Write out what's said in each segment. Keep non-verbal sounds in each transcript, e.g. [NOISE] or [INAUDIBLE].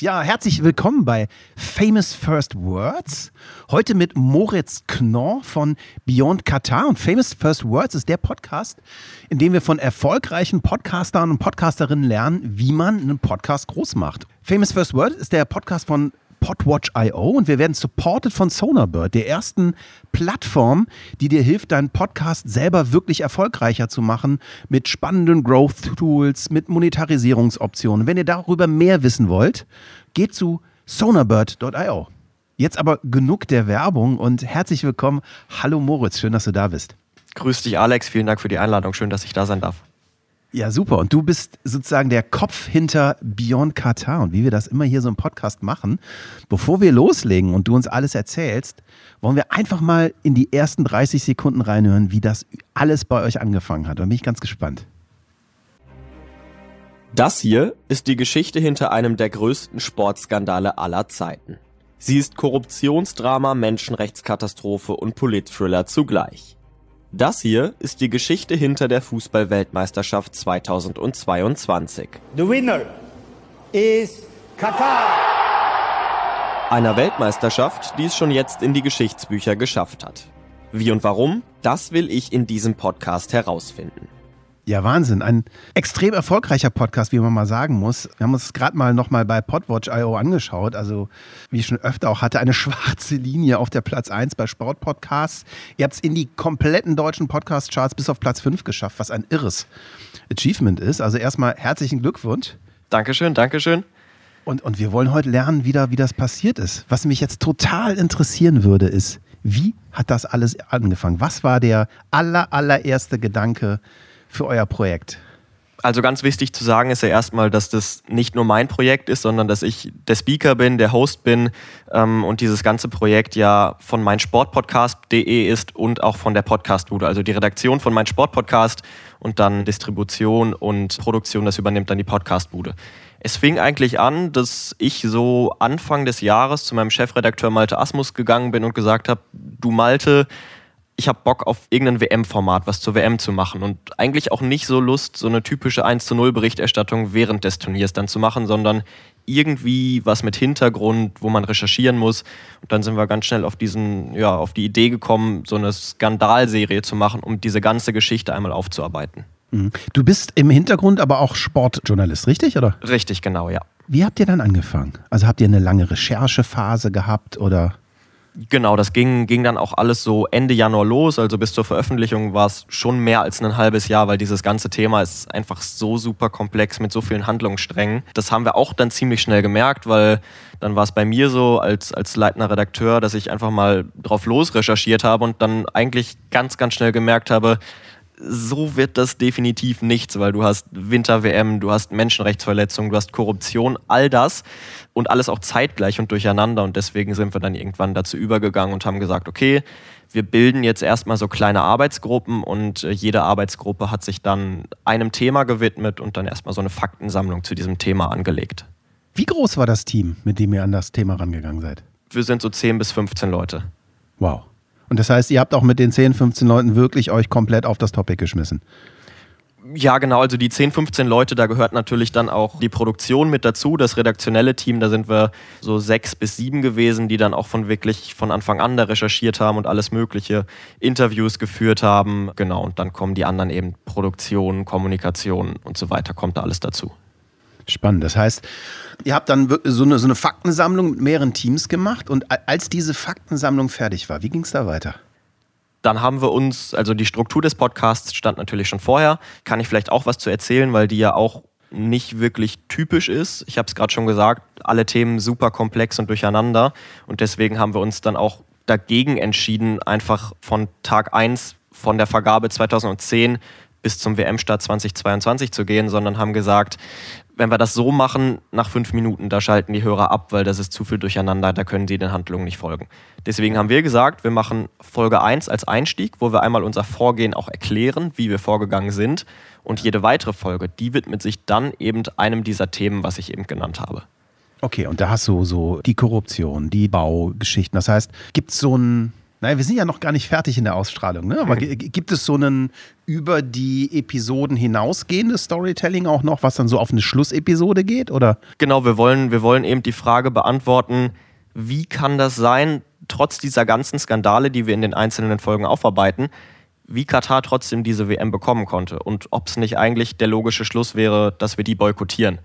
Ja, herzlich willkommen bei Famous First Words. Heute mit Moritz Knorr von Beyond Qatar. Und Famous First Words ist der Podcast, in dem wir von erfolgreichen Podcastern und Podcasterinnen lernen, wie man einen Podcast groß macht. Famous First Words ist der Podcast von Podwatch.io und wir werden supported von Sonarbird, der ersten Plattform, die dir hilft, deinen Podcast selber wirklich erfolgreicher zu machen mit spannenden Growth Tools, mit Monetarisierungsoptionen. Wenn ihr darüber mehr wissen wollt, geht zu sonarbird.io. Jetzt aber genug der Werbung und herzlich willkommen. Hallo Moritz, schön, dass du da bist. Grüß dich, Alex. Vielen Dank für die Einladung. Schön, dass ich da sein darf. Ja, super. Und du bist sozusagen der Kopf hinter Beyond Qatar. Und wie wir das immer hier so im Podcast machen, bevor wir loslegen und du uns alles erzählst, wollen wir einfach mal in die ersten 30 Sekunden reinhören, wie das alles bei euch angefangen hat. Da bin ich ganz gespannt. Das hier ist die Geschichte hinter einem der größten Sportskandale aller Zeiten. Sie ist Korruptionsdrama, Menschenrechtskatastrophe und Politthriller zugleich. Das hier ist die Geschichte hinter der Fußballweltmeisterschaft 2022. The winner is Qatar. Einer Weltmeisterschaft, die es schon jetzt in die Geschichtsbücher geschafft hat. Wie und warum, das will ich in diesem Podcast herausfinden. Ja, Wahnsinn. Ein extrem erfolgreicher Podcast, wie man mal sagen muss. Wir haben uns gerade mal nochmal bei Podwatch.io angeschaut. Also, wie ich schon öfter auch hatte, eine [LAUGHS] schwarze Linie auf der Platz 1 bei Sportpodcasts. Ihr habt es in die kompletten deutschen Podcast-Charts bis auf Platz 5 geschafft, was ein irres Achievement ist. Also erstmal herzlichen Glückwunsch. Dankeschön, Dankeschön. Und, und wir wollen heute lernen, wieder, wie das passiert ist. Was mich jetzt total interessieren würde, ist, wie hat das alles angefangen? Was war der aller, allererste Gedanke, für euer Projekt? Also ganz wichtig zu sagen ist ja erstmal, dass das nicht nur mein Projekt ist, sondern dass ich der Speaker bin, der Host bin ähm, und dieses ganze Projekt ja von meinsportpodcast.de ist und auch von der Podcastbude. Also die Redaktion von mein Sportpodcast und dann Distribution und Produktion, das übernimmt dann die Podcastbude. Es fing eigentlich an, dass ich so Anfang des Jahres zu meinem Chefredakteur Malte Asmus gegangen bin und gesagt habe, du Malte, ich habe Bock auf irgendein WM-Format, was zur WM zu machen und eigentlich auch nicht so Lust, so eine typische 1 zu 0 Berichterstattung während des Turniers dann zu machen, sondern irgendwie was mit Hintergrund, wo man recherchieren muss. Und dann sind wir ganz schnell auf diesen, ja, auf die Idee gekommen, so eine Skandalserie zu machen, um diese ganze Geschichte einmal aufzuarbeiten. Mhm. Du bist im Hintergrund aber auch Sportjournalist, richtig, oder? Richtig, genau, ja. Wie habt ihr dann angefangen? Also habt ihr eine lange Recherchephase gehabt oder? Genau, das ging, ging dann auch alles so Ende Januar los. Also bis zur Veröffentlichung war es schon mehr als ein halbes Jahr, weil dieses ganze Thema ist einfach so super komplex mit so vielen Handlungssträngen. Das haben wir auch dann ziemlich schnell gemerkt, weil dann war es bei mir so als, als leitender Redakteur, dass ich einfach mal drauf los recherchiert habe und dann eigentlich ganz, ganz schnell gemerkt habe, so wird das definitiv nichts, weil du hast Winter-WM, du hast Menschenrechtsverletzungen, du hast Korruption, all das und alles auch zeitgleich und durcheinander. Und deswegen sind wir dann irgendwann dazu übergegangen und haben gesagt, okay, wir bilden jetzt erstmal so kleine Arbeitsgruppen und äh, jede Arbeitsgruppe hat sich dann einem Thema gewidmet und dann erstmal so eine Faktensammlung zu diesem Thema angelegt. Wie groß war das Team, mit dem ihr an das Thema rangegangen seid? Wir sind so 10 bis 15 Leute. Wow. Und das heißt, ihr habt auch mit den 10, 15 Leuten wirklich euch komplett auf das Topic geschmissen. Ja, genau. Also die 10, 15 Leute, da gehört natürlich dann auch die Produktion mit dazu, das redaktionelle Team. Da sind wir so sechs bis sieben gewesen, die dann auch von wirklich von Anfang an da recherchiert haben und alles Mögliche, Interviews geführt haben. Genau. Und dann kommen die anderen eben Produktion, Kommunikation und so weiter, kommt da alles dazu. Spannend. Das heißt, ihr habt dann so eine, so eine Faktensammlung mit mehreren Teams gemacht und als diese Faktensammlung fertig war, wie ging es da weiter? Dann haben wir uns, also die Struktur des Podcasts stand natürlich schon vorher. Kann ich vielleicht auch was zu erzählen, weil die ja auch nicht wirklich typisch ist. Ich habe es gerade schon gesagt, alle Themen super komplex und durcheinander. Und deswegen haben wir uns dann auch dagegen entschieden, einfach von Tag 1 von der Vergabe 2010 bis zum WM-Start 2022 zu gehen, sondern haben gesagt, wenn wir das so machen, nach fünf Minuten, da schalten die Hörer ab, weil das ist zu viel durcheinander, da können sie den Handlungen nicht folgen. Deswegen haben wir gesagt, wir machen Folge 1 als Einstieg, wo wir einmal unser Vorgehen auch erklären, wie wir vorgegangen sind. Und jede weitere Folge, die widmet sich dann eben einem dieser Themen, was ich eben genannt habe. Okay, und da hast du so die Korruption, die Baugeschichten. Das heißt, gibt es so ein Naja, wir sind ja noch gar nicht fertig in der Ausstrahlung, ne? Aber gibt es so einen über die Episoden hinausgehendes Storytelling auch noch, was dann so auf eine Schlussepisode geht? Oder? Genau, wir wollen, wir wollen eben die Frage beantworten, wie kann das sein, trotz dieser ganzen Skandale, die wir in den einzelnen Folgen aufarbeiten, wie Katar trotzdem diese WM bekommen konnte und ob es nicht eigentlich der logische Schluss wäre, dass wir die boykottieren.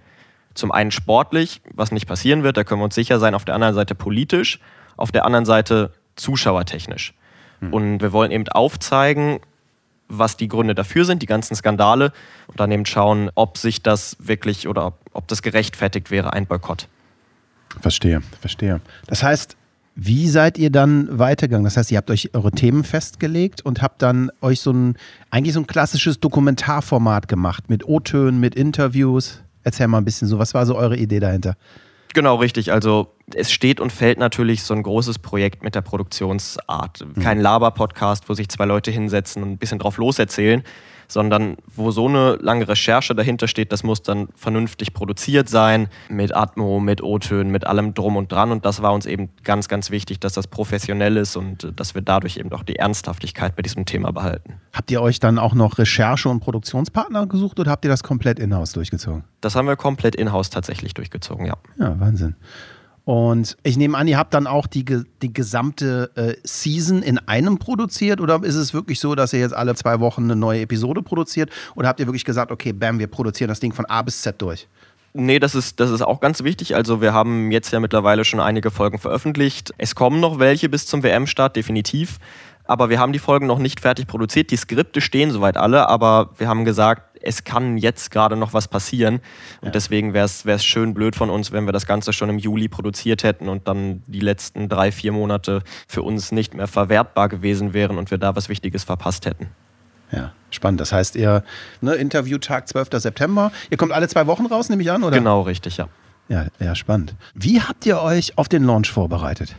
Zum einen sportlich, was nicht passieren wird, da können wir uns sicher sein, auf der anderen Seite politisch, auf der anderen Seite zuschauertechnisch. Und wir wollen eben aufzeigen, was die Gründe dafür sind, die ganzen Skandale, und dann eben schauen, ob sich das wirklich oder ob, ob das gerechtfertigt wäre, ein Boykott. Verstehe, verstehe. Das heißt, wie seid ihr dann weitergegangen? Das heißt, ihr habt euch eure Themen festgelegt und habt dann euch so ein, eigentlich so ein klassisches Dokumentarformat gemacht mit O-Tönen, mit Interviews. Erzähl mal ein bisschen so, was war so eure Idee dahinter? Genau, richtig. Also es steht und fällt natürlich so ein großes Projekt mit der Produktionsart. Kein Laber-Podcast, wo sich zwei Leute hinsetzen und ein bisschen drauf loserzählen, sondern wo so eine lange Recherche dahinter steht, das muss dann vernünftig produziert sein, mit Atmo, mit O-Tönen, mit allem drum und dran. Und das war uns eben ganz, ganz wichtig, dass das professionell ist und äh, dass wir dadurch eben auch die Ernsthaftigkeit bei diesem Thema behalten. Habt ihr euch dann auch noch Recherche- und Produktionspartner gesucht oder habt ihr das komplett in-house durchgezogen? Das haben wir komplett in-house tatsächlich durchgezogen, ja. Ja, Wahnsinn. Und ich nehme an, ihr habt dann auch die, die gesamte äh, Season in einem produziert oder ist es wirklich so, dass ihr jetzt alle zwei Wochen eine neue Episode produziert oder habt ihr wirklich gesagt, okay, bam, wir produzieren das Ding von A bis Z durch? Nee, das ist, das ist auch ganz wichtig. Also wir haben jetzt ja mittlerweile schon einige Folgen veröffentlicht. Es kommen noch welche bis zum WM-Start, definitiv. Aber wir haben die Folgen noch nicht fertig produziert. Die Skripte stehen soweit alle, aber wir haben gesagt, es kann jetzt gerade noch was passieren. Und deswegen wäre es schön blöd von uns, wenn wir das Ganze schon im Juli produziert hätten und dann die letzten drei, vier Monate für uns nicht mehr verwertbar gewesen wären und wir da was Wichtiges verpasst hätten. Ja, spannend. Das heißt, ihr, ne, Interviewtag 12. September. Ihr kommt alle zwei Wochen raus, nehme ich an, oder? Genau, richtig, ja. Ja, ja, spannend. Wie habt ihr euch auf den Launch vorbereitet?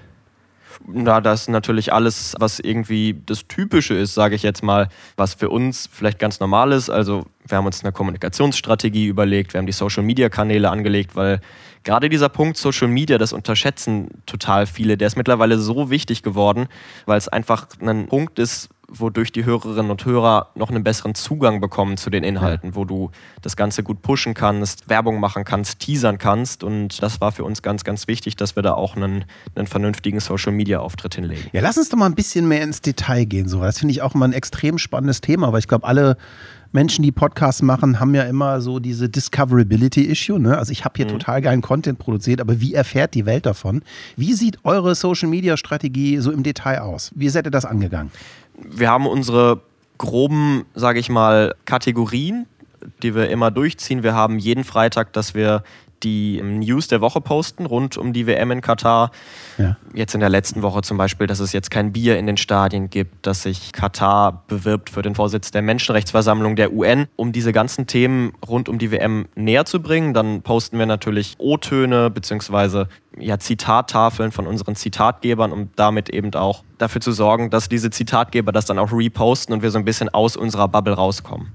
Na, das natürlich alles, was irgendwie das Typische ist, sage ich jetzt mal, was für uns vielleicht ganz normal ist. Also wir haben uns eine Kommunikationsstrategie überlegt, wir haben die Social-Media-Kanäle angelegt, weil gerade dieser Punkt Social Media, das unterschätzen total viele. Der ist mittlerweile so wichtig geworden, weil es einfach ein Punkt ist, wodurch die Hörerinnen und Hörer noch einen besseren Zugang bekommen zu den Inhalten, wo du das Ganze gut pushen kannst, Werbung machen kannst, teasern kannst. Und das war für uns ganz, ganz wichtig, dass wir da auch einen, einen vernünftigen Social-Media-Auftritt hinlegen. Ja, lass uns doch mal ein bisschen mehr ins Detail gehen. So. Das finde ich auch immer ein extrem spannendes Thema, weil ich glaube, alle Menschen, die Podcasts machen, haben ja immer so diese Discoverability-Issue. Ne? Also ich habe hier total geilen Content produziert, aber wie erfährt die Welt davon? Wie sieht eure Social-Media-Strategie so im Detail aus? Wie seid ihr das angegangen? Wir haben unsere groben, sage ich mal, Kategorien, die wir immer durchziehen. Wir haben jeden Freitag, dass wir die News der Woche posten rund um die WM in Katar. Ja. Jetzt in der letzten Woche zum Beispiel, dass es jetzt kein Bier in den Stadien gibt, dass sich Katar bewirbt für den Vorsitz der Menschenrechtsversammlung der UN, um diese ganzen Themen rund um die WM näher zu bringen. Dann posten wir natürlich O-Töne bzw. Ja, Zitattafeln von unseren Zitatgebern, um damit eben auch dafür zu sorgen, dass diese Zitatgeber das dann auch reposten und wir so ein bisschen aus unserer Bubble rauskommen.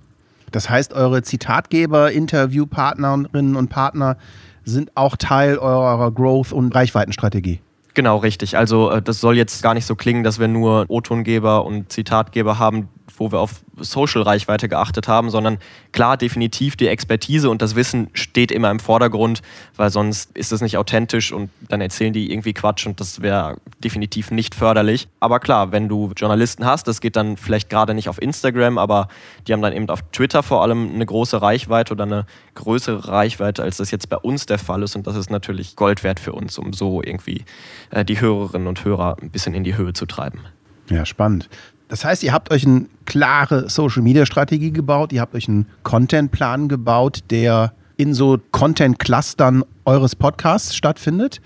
Das heißt, eure Zitatgeber, Interviewpartnerinnen und Partner sind auch Teil eurer Growth- und Reichweitenstrategie. Genau, richtig. Also äh, das soll jetzt gar nicht so klingen, dass wir nur O-Tongeber und Zitatgeber haben, wo wir auf Social-Reichweite geachtet haben, sondern klar, definitiv die Expertise und das Wissen steht immer im Vordergrund, weil sonst ist es nicht authentisch und dann erzählen die irgendwie Quatsch und das wäre definitiv nicht förderlich. Aber klar, wenn du Journalisten hast, das geht dann vielleicht gerade nicht auf Instagram, aber die haben dann eben auf Twitter vor allem eine große Reichweite oder eine größere Reichweite, als das jetzt bei uns der Fall ist und das ist natürlich Gold wert für uns, um so irgendwie äh, die Hörerinnen und Hörer ein bisschen in die Höhe zu treiben. Ja, spannend. Das heißt, ihr habt euch eine klare Social-Media-Strategie gebaut, ihr habt euch einen Content-Plan gebaut, der in so Content-Clustern eures Podcasts stattfindet.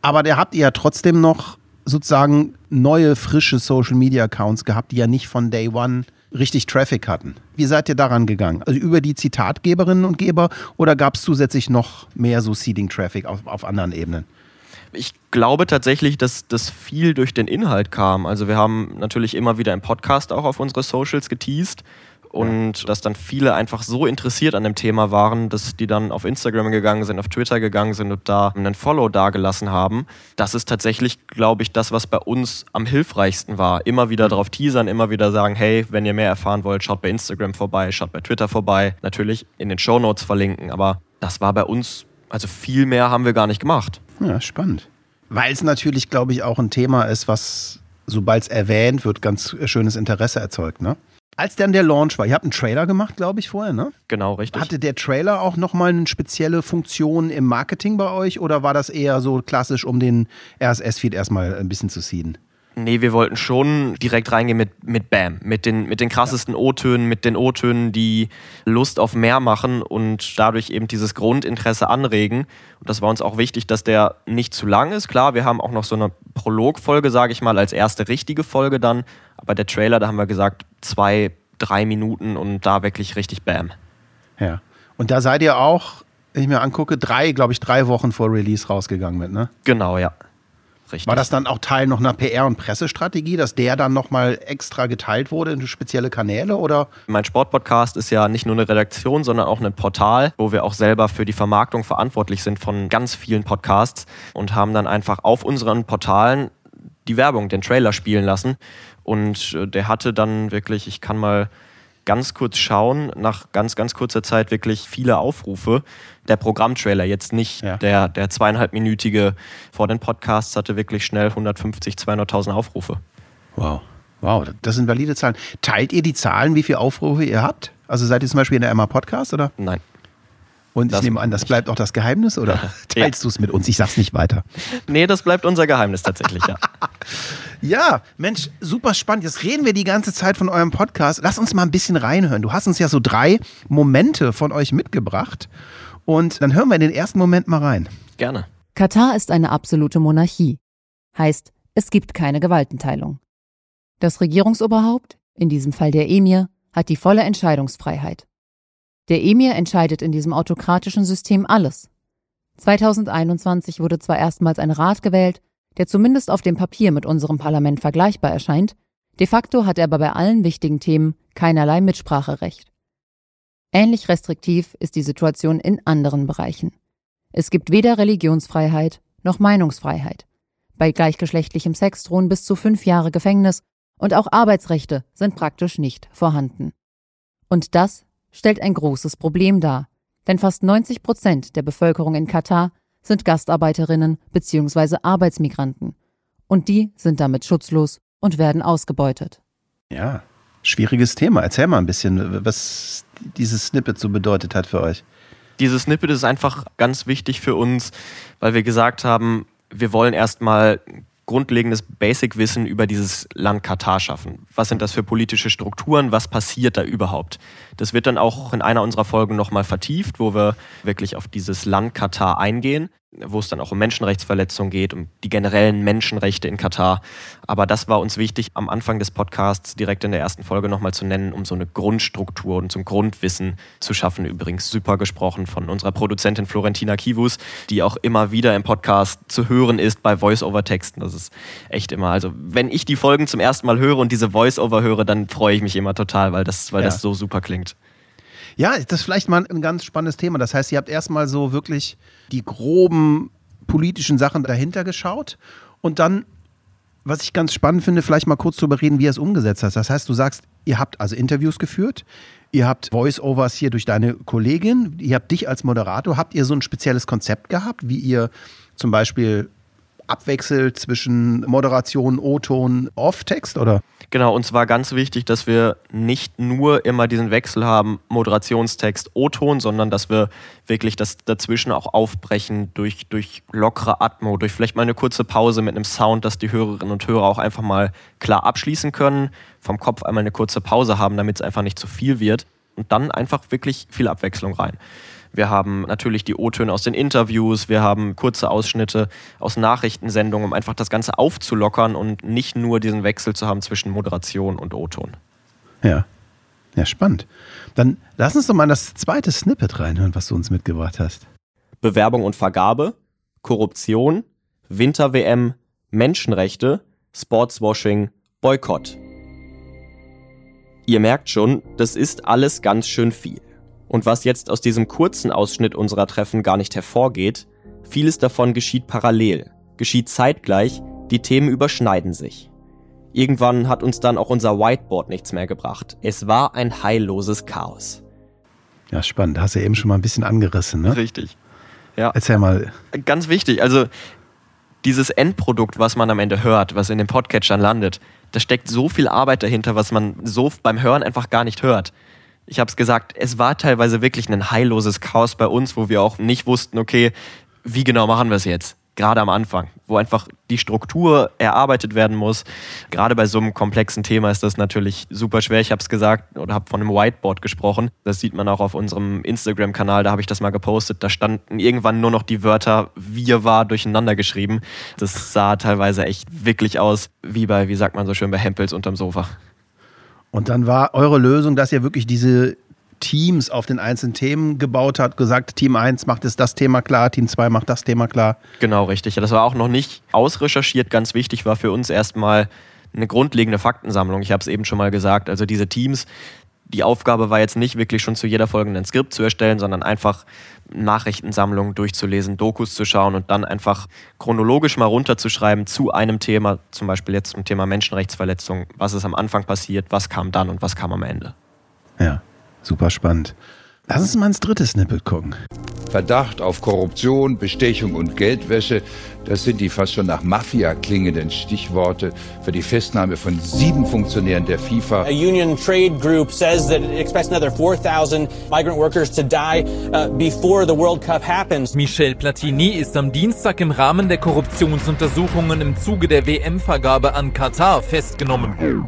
Aber da habt ihr ja trotzdem noch sozusagen neue, frische Social-Media-Accounts gehabt, die ja nicht von Day One richtig Traffic hatten. Wie seid ihr daran gegangen? Also über die Zitatgeberinnen und Geber oder gab es zusätzlich noch mehr so Seeding-Traffic auf, auf anderen Ebenen? Ich glaube tatsächlich, dass das viel durch den Inhalt kam. Also wir haben natürlich immer wieder im Podcast auch auf unsere Socials geteased und dass dann viele einfach so interessiert an dem Thema waren, dass die dann auf Instagram gegangen sind, auf Twitter gegangen sind und da einen Follow dagelassen haben. Das ist tatsächlich, glaube ich, das, was bei uns am hilfreichsten war. Immer wieder darauf teasern, immer wieder sagen, hey, wenn ihr mehr erfahren wollt, schaut bei Instagram vorbei, schaut bei Twitter vorbei. Natürlich in den Show Notes verlinken, aber das war bei uns, also viel mehr haben wir gar nicht gemacht. Ja, spannend. Weil es natürlich, glaube ich, auch ein Thema ist, was, sobald es erwähnt wird, ganz schönes Interesse erzeugt, ne? Als dann der Launch war, ihr habt einen Trailer gemacht, glaube ich, vorher, ne? Genau, richtig. Hatte der Trailer auch nochmal eine spezielle Funktion im Marketing bei euch oder war das eher so klassisch, um den RSS-Feed erstmal ein bisschen zu seeden? Nee, wir wollten schon direkt reingehen mit, mit Bam, mit den, mit den krassesten O-Tönen, mit den O-Tönen, die Lust auf mehr machen und dadurch eben dieses Grundinteresse anregen. Und das war uns auch wichtig, dass der nicht zu lang ist. Klar, wir haben auch noch so eine Prologfolge, sage ich mal, als erste richtige Folge dann. Aber der Trailer, da haben wir gesagt, zwei, drei Minuten und da wirklich richtig Bam. Ja. Und da seid ihr auch, wenn ich mir angucke, drei, glaube ich, drei Wochen vor Release rausgegangen mit, ne? Genau, ja. Richtig. War das dann auch Teil noch einer PR- und Pressestrategie, dass der dann nochmal extra geteilt wurde in spezielle Kanäle oder? Mein Sportpodcast ist ja nicht nur eine Redaktion, sondern auch ein Portal, wo wir auch selber für die Vermarktung verantwortlich sind von ganz vielen Podcasts und haben dann einfach auf unseren Portalen die Werbung, den Trailer spielen lassen. Und äh, der hatte dann wirklich, ich kann mal ganz kurz schauen, nach ganz, ganz kurzer Zeit wirklich viele Aufrufe. Der Programmtrailer, jetzt nicht ja. der, der zweieinhalbminütige vor den Podcasts, hatte wirklich schnell 150, 200.000 Aufrufe. Wow. Wow, das sind valide Zahlen. Teilt ihr die Zahlen, wie viele Aufrufe ihr habt? Also seid ihr zum Beispiel in der Emma Podcast, oder? Nein. Und ich das nehme an, das bleibt auch das Geheimnis oder [LAUGHS] teilst ja. du es mit uns? Ich sag's nicht weiter. Nee, das bleibt unser Geheimnis tatsächlich, ja. [LAUGHS] ja, Mensch, super spannend. Jetzt reden wir die ganze Zeit von eurem Podcast. Lass uns mal ein bisschen reinhören. Du hast uns ja so drei Momente von euch mitgebracht. Und dann hören wir in den ersten Moment mal rein. Gerne. Katar ist eine absolute Monarchie. Heißt, es gibt keine Gewaltenteilung. Das Regierungsoberhaupt, in diesem Fall der Emir, hat die volle Entscheidungsfreiheit. Der Emir entscheidet in diesem autokratischen System alles. 2021 wurde zwar erstmals ein Rat gewählt, der zumindest auf dem Papier mit unserem Parlament vergleichbar erscheint, de facto hat er aber bei allen wichtigen Themen keinerlei Mitspracherecht. Ähnlich restriktiv ist die Situation in anderen Bereichen. Es gibt weder Religionsfreiheit noch Meinungsfreiheit. Bei gleichgeschlechtlichem Sex drohen bis zu fünf Jahre Gefängnis und auch Arbeitsrechte sind praktisch nicht vorhanden. Und das stellt ein großes Problem dar, denn fast 90 Prozent der Bevölkerung in Katar sind Gastarbeiterinnen bzw. Arbeitsmigranten. Und die sind damit schutzlos und werden ausgebeutet. Ja, schwieriges Thema. Erzähl mal ein bisschen, was dieses Snippet so bedeutet hat für euch. Dieses Snippet ist einfach ganz wichtig für uns, weil wir gesagt haben, wir wollen erstmal grundlegendes Basic-Wissen über dieses Land Katar schaffen. Was sind das für politische Strukturen? Was passiert da überhaupt? Das wird dann auch in einer unserer Folgen nochmal vertieft, wo wir wirklich auf dieses Land Katar eingehen wo es dann auch um Menschenrechtsverletzungen geht, um die generellen Menschenrechte in Katar. Aber das war uns wichtig, am Anfang des Podcasts direkt in der ersten Folge nochmal zu nennen, um so eine Grundstruktur und so ein Grundwissen zu schaffen. Übrigens super gesprochen von unserer Produzentin Florentina Kivus, die auch immer wieder im Podcast zu hören ist bei Voice-Over-Texten. Das ist echt immer, also wenn ich die Folgen zum ersten Mal höre und diese Voice-Over höre, dann freue ich mich immer total, weil das, weil ja. das so super klingt. Ja, das ist vielleicht mal ein ganz spannendes Thema. Das heißt, ihr habt erstmal so wirklich die groben politischen Sachen dahinter geschaut und dann, was ich ganz spannend finde, vielleicht mal kurz darüber reden, wie ihr es umgesetzt hast. Das heißt, du sagst, ihr habt also Interviews geführt, ihr habt Voice-Overs hier durch deine Kollegin, ihr habt dich als Moderator. Habt ihr so ein spezielles Konzept gehabt, wie ihr zum Beispiel abwechselt zwischen Moderation, O-Ton, Off-Text oder? Genau, und zwar ganz wichtig, dass wir nicht nur immer diesen Wechsel haben, Moderationstext, O-Ton, sondern dass wir wirklich das dazwischen auch aufbrechen durch, durch lockere Atmo, durch vielleicht mal eine kurze Pause mit einem Sound, dass die Hörerinnen und Hörer auch einfach mal klar abschließen können, vom Kopf einmal eine kurze Pause haben, damit es einfach nicht zu viel wird und dann einfach wirklich viel Abwechslung rein. Wir haben natürlich die O-Töne aus den Interviews, wir haben kurze Ausschnitte aus Nachrichtensendungen, um einfach das Ganze aufzulockern und nicht nur diesen Wechsel zu haben zwischen Moderation und O-Ton. Ja. Ja, spannend. Dann lass uns doch mal das zweite Snippet reinhören, was du uns mitgebracht hast. Bewerbung und Vergabe, Korruption, Winter-WM, Menschenrechte, Sportswashing, Boykott. Ihr merkt schon, das ist alles ganz schön viel. Und was jetzt aus diesem kurzen Ausschnitt unserer Treffen gar nicht hervorgeht, vieles davon geschieht parallel, geschieht zeitgleich, die Themen überschneiden sich. Irgendwann hat uns dann auch unser Whiteboard nichts mehr gebracht. Es war ein heilloses Chaos. Ja, spannend. Hast du ja eben schon mal ein bisschen angerissen, ne? Richtig. Ja. Erzähl mal. Ganz wichtig, also dieses Endprodukt, was man am Ende hört, was in den Podcatchern landet, da steckt so viel Arbeit dahinter, was man so beim Hören einfach gar nicht hört. Ich habe es gesagt, es war teilweise wirklich ein heilloses Chaos bei uns, wo wir auch nicht wussten, okay, wie genau machen wir es jetzt? gerade am Anfang, wo einfach die Struktur erarbeitet werden muss. Gerade bei so einem komplexen Thema ist das natürlich super schwer. Ich habe es gesagt oder habe von einem Whiteboard gesprochen. Das sieht man auch auf unserem Instagram-Kanal, da habe ich das mal gepostet. Da standen irgendwann nur noch die Wörter wir war durcheinander geschrieben. Das sah teilweise echt wirklich aus, wie bei, wie sagt man so schön, bei Hempels unterm Sofa. Und dann war eure Lösung, dass ihr wirklich diese Teams auf den einzelnen Themen gebaut hat, gesagt, Team 1 macht jetzt das Thema klar, Team 2 macht das Thema klar. Genau, richtig. Das war auch noch nicht ausrecherchiert. Ganz wichtig war für uns erstmal eine grundlegende Faktensammlung. Ich habe es eben schon mal gesagt. Also diese Teams, die Aufgabe war jetzt nicht wirklich schon zu jeder folgenden Skript zu erstellen, sondern einfach Nachrichtensammlungen durchzulesen, Dokus zu schauen und dann einfach chronologisch mal runterzuschreiben zu einem Thema, zum Beispiel jetzt zum Thema Menschenrechtsverletzung, was ist am Anfang passiert, was kam dann und was kam am Ende. Ja. Super spannend. Lass uns mal ins dritte Snippet gucken. Verdacht auf Korruption, Bestechung und Geldwäsche, das sind die fast schon nach Mafia klingenden Stichworte für die Festnahme von sieben Funktionären der FIFA. A union trade group says that it expects another 4,000 migrant workers to die uh, before the World Cup happens. Michel Platini ist am Dienstag im Rahmen der Korruptionsuntersuchungen im Zuge der WM-Vergabe an Katar festgenommen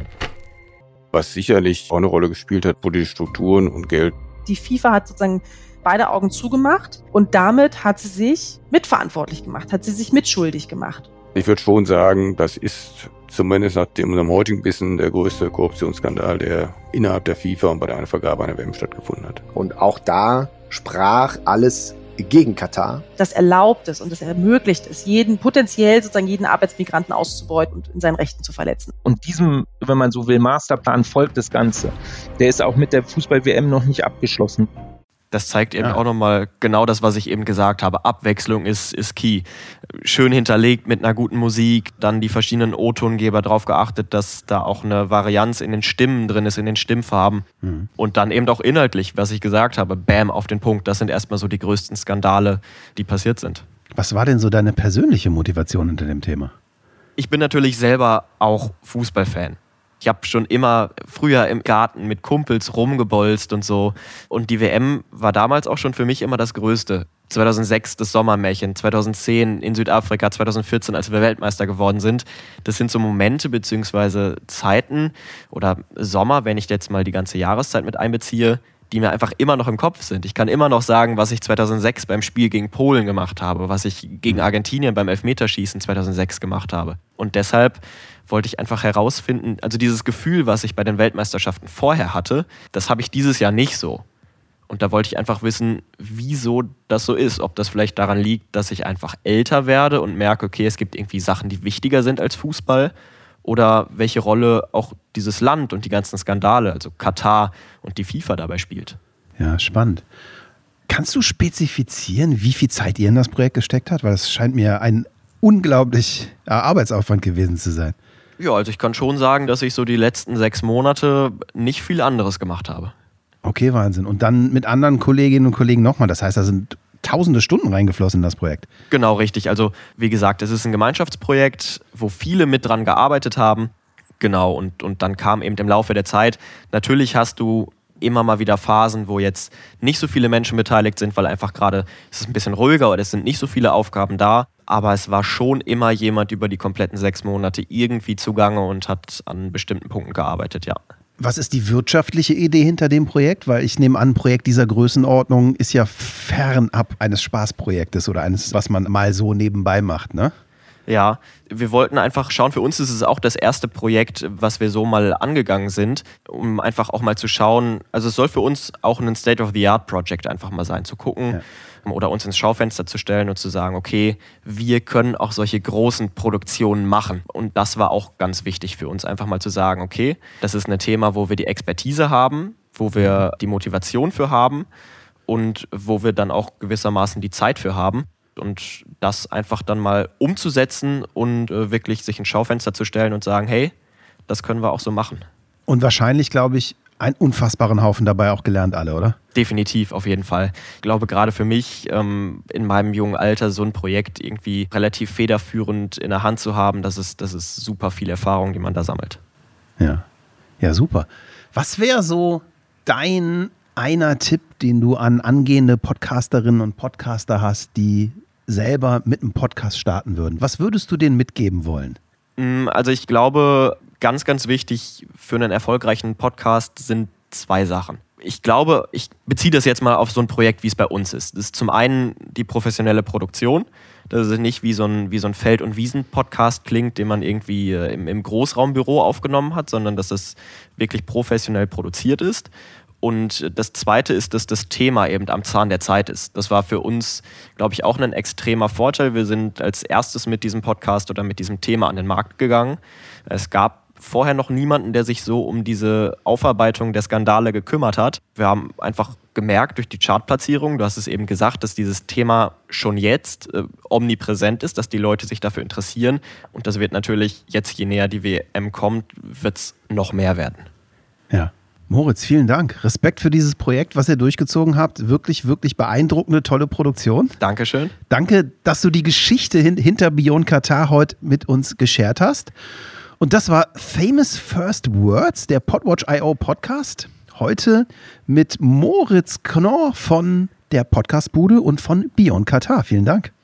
was sicherlich auch eine Rolle gespielt hat, politische Strukturen und Geld. Die FIFA hat sozusagen beide Augen zugemacht und damit hat sie sich mitverantwortlich gemacht, hat sie sich mitschuldig gemacht. Ich würde schon sagen, das ist zumindest nach dem, unserem heutigen Wissen der größte Korruptionsskandal, der innerhalb der FIFA und bei der Vergabe einer WM stattgefunden hat. Und auch da sprach alles gegen Katar. Das erlaubt es und das ermöglicht es, jeden potenziell sozusagen jeden Arbeitsmigranten auszubeuten und in seinen Rechten zu verletzen. Und diesem, wenn man so will, Masterplan folgt das Ganze. Der ist auch mit der Fußball-WM noch nicht abgeschlossen. Das zeigt eben ja. auch nochmal genau das, was ich eben gesagt habe. Abwechslung ist, ist key. Schön hinterlegt mit einer guten Musik, dann die verschiedenen O-Tongeber darauf geachtet, dass da auch eine Varianz in den Stimmen drin ist, in den Stimmfarben. Mhm. Und dann eben auch inhaltlich, was ich gesagt habe, bam, auf den Punkt. Das sind erstmal so die größten Skandale, die passiert sind. Was war denn so deine persönliche Motivation hinter dem Thema? Ich bin natürlich selber auch Fußballfan. Ich habe schon immer früher im Garten mit Kumpels rumgebolzt und so. Und die WM war damals auch schon für mich immer das Größte. 2006 das Sommermärchen, 2010 in Südafrika, 2014, als wir Weltmeister geworden sind. Das sind so Momente bzw. Zeiten oder Sommer, wenn ich jetzt mal die ganze Jahreszeit mit einbeziehe, die mir einfach immer noch im Kopf sind. Ich kann immer noch sagen, was ich 2006 beim Spiel gegen Polen gemacht habe, was ich gegen Argentinien beim Elfmeterschießen 2006 gemacht habe. Und deshalb wollte ich einfach herausfinden, also dieses Gefühl, was ich bei den Weltmeisterschaften vorher hatte, das habe ich dieses Jahr nicht so. Und da wollte ich einfach wissen, wieso das so ist. Ob das vielleicht daran liegt, dass ich einfach älter werde und merke, okay, es gibt irgendwie Sachen, die wichtiger sind als Fußball. Oder welche Rolle auch dieses Land und die ganzen Skandale, also Katar und die FIFA dabei spielt. Ja, spannend. Kannst du spezifizieren, wie viel Zeit ihr in das Projekt gesteckt habt? Weil das scheint mir ein unglaublich Arbeitsaufwand gewesen zu sein. Ja, also ich kann schon sagen, dass ich so die letzten sechs Monate nicht viel anderes gemacht habe. Okay, Wahnsinn. Und dann mit anderen Kolleginnen und Kollegen nochmal. Das heißt, da sind tausende Stunden reingeflossen in das Projekt. Genau, richtig. Also wie gesagt, es ist ein Gemeinschaftsprojekt, wo viele mit dran gearbeitet haben. Genau, und, und dann kam eben im Laufe der Zeit, natürlich hast du immer mal wieder Phasen, wo jetzt nicht so viele Menschen beteiligt sind, weil einfach gerade es ist ein bisschen ruhiger oder es sind nicht so viele Aufgaben da aber es war schon immer jemand über die kompletten sechs Monate irgendwie zugange und hat an bestimmten Punkten gearbeitet, ja. Was ist die wirtschaftliche Idee hinter dem Projekt? Weil ich nehme an, ein Projekt dieser Größenordnung ist ja fernab eines Spaßprojektes oder eines, was man mal so nebenbei macht, ne? Ja, wir wollten einfach schauen, für uns ist es auch das erste Projekt, was wir so mal angegangen sind, um einfach auch mal zu schauen, also es soll für uns auch ein State-of-the-Art-Project einfach mal sein, zu gucken, ja oder uns ins Schaufenster zu stellen und zu sagen, okay, wir können auch solche großen Produktionen machen. Und das war auch ganz wichtig für uns, einfach mal zu sagen, okay, das ist ein Thema, wo wir die Expertise haben, wo wir die Motivation für haben und wo wir dann auch gewissermaßen die Zeit für haben. Und das einfach dann mal umzusetzen und äh, wirklich sich ins Schaufenster zu stellen und sagen, hey, das können wir auch so machen. Und wahrscheinlich, glaube ich, einen unfassbaren Haufen dabei auch gelernt alle, oder? Definitiv, auf jeden Fall. Ich glaube, gerade für mich ähm, in meinem jungen Alter so ein Projekt irgendwie relativ federführend in der Hand zu haben, das ist, das ist super viel Erfahrung, die man da sammelt. Ja, ja, super. Was wäre so dein einer Tipp, den du an angehende Podcasterinnen und Podcaster hast, die selber mit einem Podcast starten würden? Was würdest du denen mitgeben wollen? Mm, also ich glaube, ganz, ganz wichtig für einen erfolgreichen Podcast sind zwei Sachen. Ich glaube, ich beziehe das jetzt mal auf so ein Projekt, wie es bei uns ist. Das ist zum einen die professionelle Produktion. Das ist nicht wie so ein, wie so ein Feld- und Wiesen-Podcast klingt, den man irgendwie äh, im, im Großraumbüro aufgenommen hat, sondern dass es wirklich professionell produziert ist. Und das Zweite ist, dass das Thema eben am Zahn der Zeit ist. Das war für uns, glaube ich, auch ein extremer Vorteil. Wir sind als erstes mit diesem Podcast oder mit diesem Thema an den Markt gegangen. Es gab vorher noch niemanden, der sich so um diese Aufarbeitung der Skandale gekümmert hat. Wir haben einfach gemerkt durch die Chartplatzierung, du hast es eben gesagt, dass dieses Thema schon jetzt äh, omnipräsent ist, dass die Leute sich dafür interessieren. Und das wird natürlich jetzt, je näher die WM kommt, wird es noch mehr werden. Ja. Moritz, vielen Dank. Respekt für dieses Projekt, was ihr durchgezogen habt. Wirklich, wirklich beeindruckende, tolle Produktion. Dankeschön. Danke, dass du die Geschichte hin hinter Beyond Qatar heute mit uns geshared hast. Und das war Famous First Words, der Podwatch.io Podcast. Heute mit Moritz Knorr von der Podcastbude und von Beyond Qatar. Vielen Dank.